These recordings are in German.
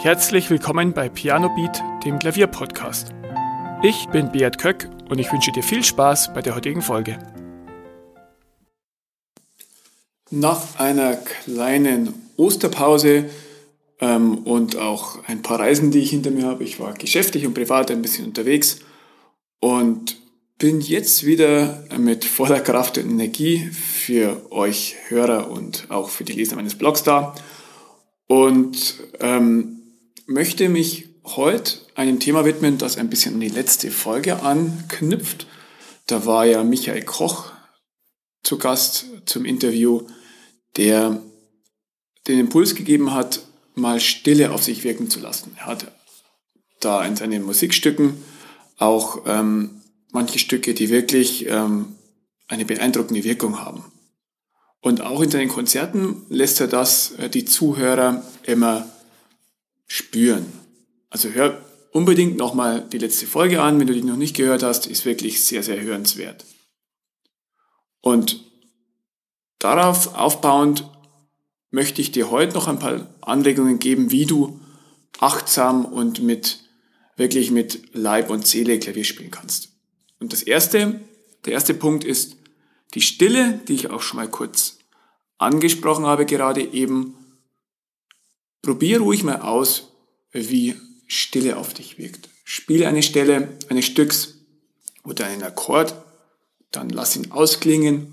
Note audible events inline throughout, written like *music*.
Herzlich willkommen bei Piano Beat, dem Klavierpodcast. Ich bin Beat Köck und ich wünsche dir viel Spaß bei der heutigen Folge. Nach einer kleinen Osterpause ähm, und auch ein paar Reisen, die ich hinter mir habe, ich war geschäftlich und privat ein bisschen unterwegs und bin jetzt wieder mit voller Kraft und Energie für euch Hörer und auch für die Leser meines Blogs da und ähm, möchte mich heute einem Thema widmen, das ein bisschen an die letzte Folge anknüpft. Da war ja Michael Koch zu Gast zum Interview, der den Impuls gegeben hat, mal Stille auf sich wirken zu lassen. Er hat da in seinen Musikstücken auch ähm, manche Stücke, die wirklich ähm, eine beeindruckende Wirkung haben. Und auch in seinen Konzerten lässt er das äh, die Zuhörer immer spüren. Also hör unbedingt nochmal die letzte Folge an, wenn du die noch nicht gehört hast, ist wirklich sehr, sehr hörenswert. Und darauf aufbauend möchte ich dir heute noch ein paar Anregungen geben, wie du achtsam und mit wirklich mit Leib und Seele Klavier spielen kannst. Und das erste, der erste Punkt ist die Stille, die ich auch schon mal kurz angesprochen habe gerade eben. Probier ruhig mal aus, wie Stille auf dich wirkt. Spiele eine Stelle eines Stücks oder einen Akkord, dann lass ihn ausklingen,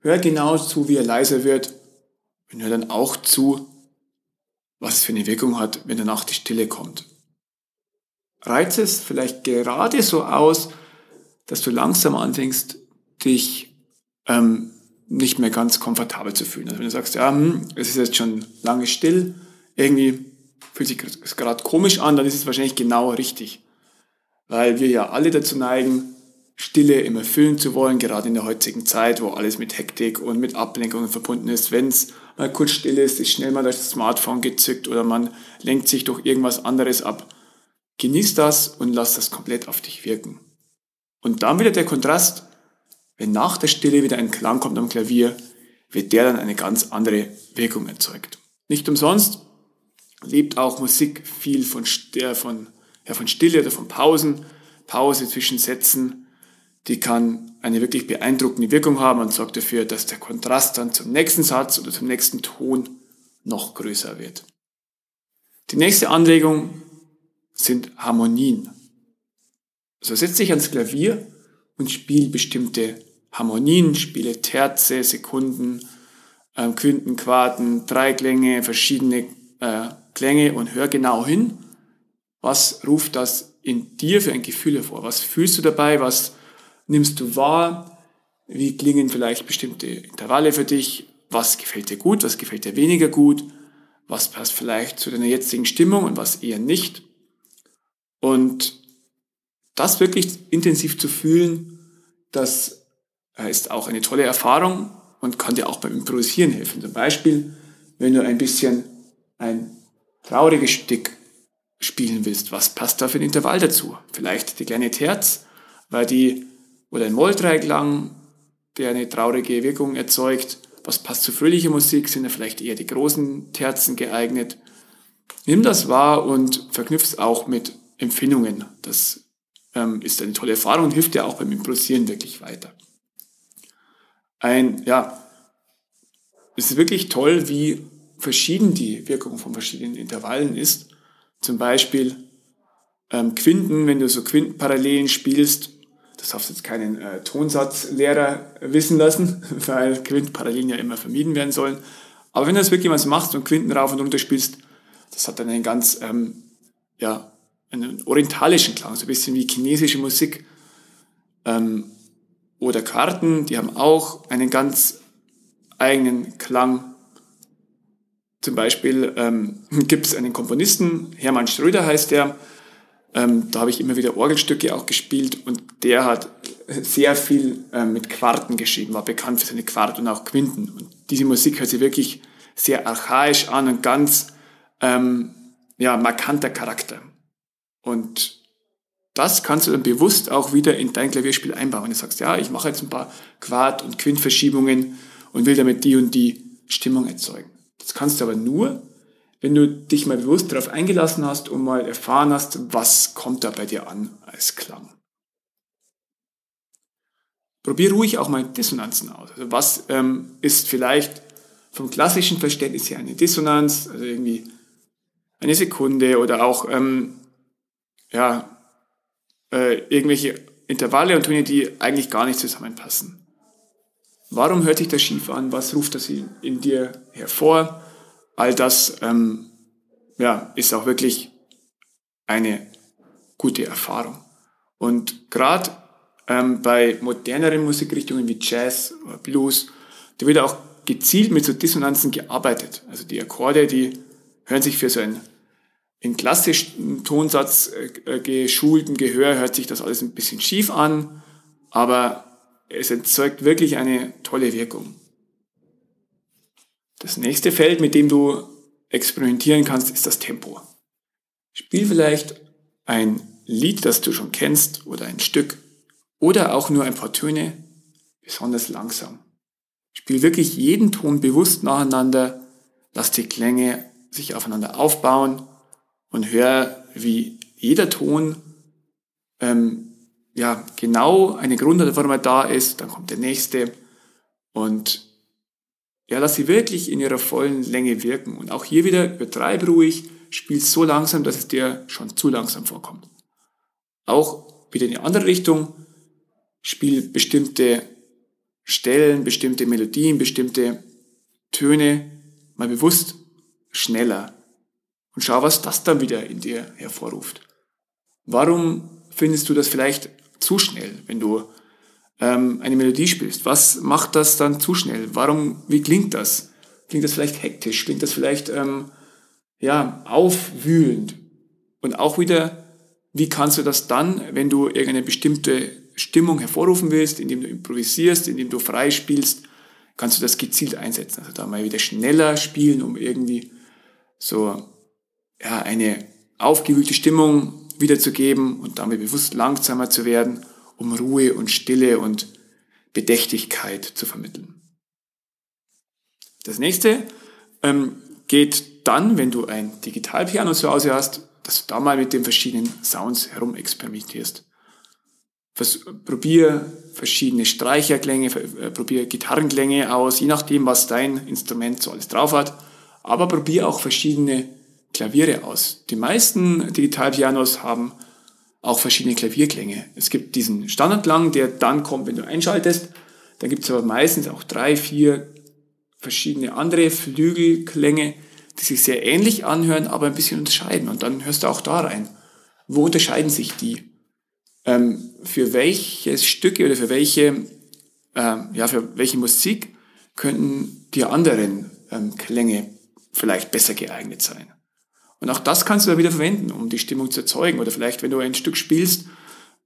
hör genau zu, wie er leiser wird und hör dann auch zu, was es für eine Wirkung hat, wenn danach die Stille kommt. Reiz es vielleicht gerade so aus, dass du langsam anfängst, dich ähm, nicht mehr ganz komfortabel zu fühlen. Also wenn du sagst, ja, hm, es ist jetzt schon lange still, irgendwie fühlt sich gerade komisch an, dann ist es wahrscheinlich genau richtig. Weil wir ja alle dazu neigen, Stille immer füllen zu wollen, gerade in der heutigen Zeit, wo alles mit Hektik und mit Ablenkungen verbunden ist. Wenn es mal kurz still ist, ist schnell mal das Smartphone gezückt oder man lenkt sich durch irgendwas anderes ab. Genieß das und lass das komplett auf dich wirken. Und dann wieder der Kontrast, wenn nach der Stille wieder ein Klang kommt am Klavier, wird der dann eine ganz andere Wirkung erzeugt. Nicht umsonst lebt auch Musik viel von, äh, von, ja, von Stille oder von Pausen, Pause zwischen Sätzen, die kann eine wirklich beeindruckende Wirkung haben und sorgt dafür, dass der Kontrast dann zum nächsten Satz oder zum nächsten Ton noch größer wird. Die nächste Anregung sind Harmonien. Also setz dich ans Klavier und spiel bestimmte Harmonien, spiele Terze, Sekunden, äh, Quinten, Quarten, Dreiklänge, verschiedene äh, Klänge und hör genau hin, was ruft das in dir für ein Gefühl hervor? Was fühlst du dabei? Was nimmst du wahr? Wie klingen vielleicht bestimmte Intervalle für dich? Was gefällt dir gut? Was gefällt dir weniger gut? Was passt vielleicht zu deiner jetzigen Stimmung und was eher nicht? Und das wirklich intensiv zu fühlen, das ist auch eine tolle Erfahrung und kann dir auch beim Improvisieren helfen. Zum Beispiel, wenn du ein bisschen ein trauriges Stück spielen willst, was passt da für ein Intervall dazu? Vielleicht die kleine Terz, weil die, oder ein Molldreiklang, der eine traurige Wirkung erzeugt. Was passt zu fröhlicher Musik? Sind da vielleicht eher die großen Terzen geeignet? Nimm das wahr und verknüpf es auch mit Empfindungen. Das ähm, ist eine tolle Erfahrung und hilft dir auch beim Improvisieren wirklich weiter. Ein, ja, es ist wirklich toll, wie verschieden die Wirkung von verschiedenen Intervallen ist. Zum Beispiel ähm, Quinten, wenn du so Quintenparallelen spielst, das darfst jetzt keinen äh, Tonsatzlehrer wissen lassen, *laughs* weil Quintenparallelen ja immer vermieden werden sollen. Aber wenn du das wirklich mal machst und Quinten rauf und runter spielst, das hat dann einen ganz, ähm, ja, einen orientalischen Klang, so ein bisschen wie chinesische Musik. Ähm, oder Karten, die haben auch einen ganz eigenen Klang. Zum Beispiel ähm, *laughs* gibt es einen Komponisten, Hermann Schröder heißt der, ähm, da habe ich immer wieder Orgelstücke auch gespielt und der hat sehr viel ähm, mit Quarten geschrieben, war bekannt für seine Quart und auch Quinten. Und diese Musik hört sich wirklich sehr archaisch an und ganz ähm, ja, markanter Charakter. Und das kannst du dann bewusst auch wieder in dein Klavierspiel einbauen. Du sagst, ja, ich mache jetzt ein paar Quart- und Quintverschiebungen und will damit die und die Stimmung erzeugen. Das kannst du aber nur, wenn du dich mal bewusst darauf eingelassen hast und mal erfahren hast, was kommt da bei dir an als Klang. Probier ruhig auch mal Dissonanzen aus. Also was ähm, ist vielleicht vom klassischen Verständnis her eine Dissonanz, also irgendwie eine Sekunde oder auch ähm, ja, äh, irgendwelche Intervalle und Töne, die eigentlich gar nicht zusammenpassen. Warum hört sich das schief an? Was ruft das in, dir hervor? All das ähm, ja, ist auch wirklich eine gute Erfahrung. Und gerade ähm, bei moderneren Musikrichtungen wie Jazz oder Blues, da wird auch gezielt mit so Dissonanzen gearbeitet. Also die Akkorde, die hören sich für so einen in klassischen Tonsatz äh, geschulten Gehör hört sich das alles ein bisschen schief an, aber es erzeugt wirklich eine tolle Wirkung. Das nächste Feld, mit dem du experimentieren kannst, ist das Tempo. Spiel vielleicht ein Lied, das du schon kennst oder ein Stück oder auch nur ein paar Töne besonders langsam. Spiel wirklich jeden Ton bewusst nacheinander, lass die Klänge sich aufeinander aufbauen und hör, wie jeder Ton ähm, ja genau eine Grundform da ist, dann kommt der nächste und ja, lass sie wirklich in ihrer vollen Länge wirken. Und auch hier wieder übertreib ruhig, spiel so langsam, dass es dir schon zu langsam vorkommt. Auch wieder in die andere Richtung, spiel bestimmte Stellen, bestimmte Melodien, bestimmte Töne mal bewusst schneller und schau, was das dann wieder in dir hervorruft. Warum findest du das vielleicht zu schnell, wenn du ähm, eine Melodie spielst? Was macht das dann zu schnell? Warum, wie klingt das? Klingt das vielleicht hektisch? Klingt das vielleicht ähm, ja, aufwühlend? Und auch wieder, wie kannst du das dann, wenn du irgendeine bestimmte Stimmung hervorrufen willst, indem du improvisierst, indem du frei spielst, kannst du das gezielt einsetzen. Also da mal wieder schneller spielen, um irgendwie so ja, eine aufgewühlte Stimmung wiederzugeben und damit bewusst langsamer zu werden, um Ruhe und Stille und Bedächtigkeit zu vermitteln. Das nächste ähm, geht dann, wenn du ein Digitalpiano zu Hause hast, dass du da mal mit den verschiedenen Sounds herumexperimentierst. Vers probier verschiedene Streicherklänge, äh, probier Gitarrenklänge aus, je nachdem, was dein Instrument so alles drauf hat. Aber probier auch verschiedene Klaviere aus. Die meisten Digitalpianos haben auch verschiedene Klavierklänge. Es gibt diesen Standardklang, der dann kommt, wenn du einschaltest. Dann gibt es aber meistens auch drei, vier verschiedene andere Flügelklänge, die sich sehr ähnlich anhören, aber ein bisschen unterscheiden. Und dann hörst du auch da rein. Wo unterscheiden sich die? Ähm, für welche Stücke oder für welche, ähm, ja, für welche Musik könnten die anderen ähm, Klänge vielleicht besser geeignet sein? Und auch das kannst du da wieder verwenden, um die Stimmung zu erzeugen. Oder vielleicht, wenn du ein Stück spielst,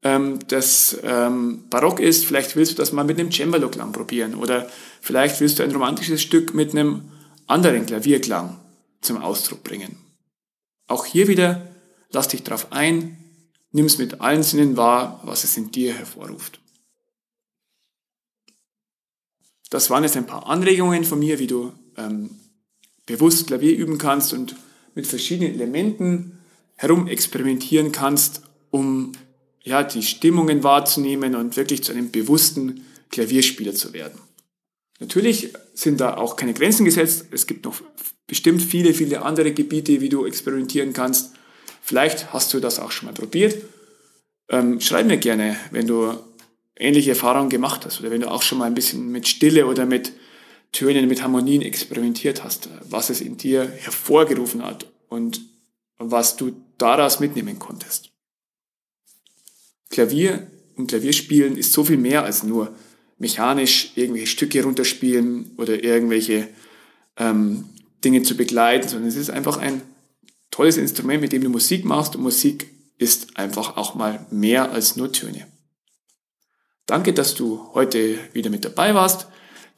ähm, das ähm, barock ist, vielleicht willst du das mal mit einem Cembalo-Klang probieren. Oder vielleicht willst du ein romantisches Stück mit einem anderen Klavierklang zum Ausdruck bringen. Auch hier wieder, lass dich drauf ein, nimm es mit allen Sinnen wahr, was es in dir hervorruft. Das waren jetzt ein paar Anregungen von mir, wie du ähm, bewusst Klavier üben kannst und mit verschiedenen Elementen herum experimentieren kannst, um ja, die Stimmungen wahrzunehmen und wirklich zu einem bewussten Klavierspieler zu werden. Natürlich sind da auch keine Grenzen gesetzt. Es gibt noch bestimmt viele, viele andere Gebiete, wie du experimentieren kannst. Vielleicht hast du das auch schon mal probiert. Ähm, schreib mir gerne, wenn du ähnliche Erfahrungen gemacht hast oder wenn du auch schon mal ein bisschen mit Stille oder mit Tönen, mit Harmonien experimentiert hast, was es in dir hervorgerufen hat und was du daraus mitnehmen konntest. Klavier und Klavierspielen ist so viel mehr als nur mechanisch irgendwelche Stücke runterspielen oder irgendwelche ähm, Dinge zu begleiten, sondern es ist einfach ein tolles Instrument, mit dem du Musik machst und Musik ist einfach auch mal mehr als nur Töne. Danke, dass du heute wieder mit dabei warst.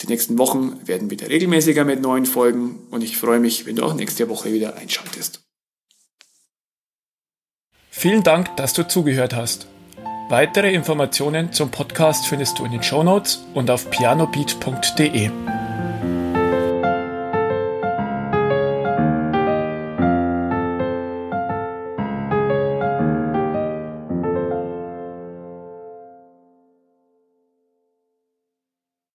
Die nächsten Wochen werden wieder regelmäßiger mit neuen Folgen und ich freue mich, wenn du auch nächste Woche wieder einschaltest. Vielen Dank, dass du zugehört hast. Weitere Informationen zum Podcast findest du in den Show Notes und auf pianobeat.de.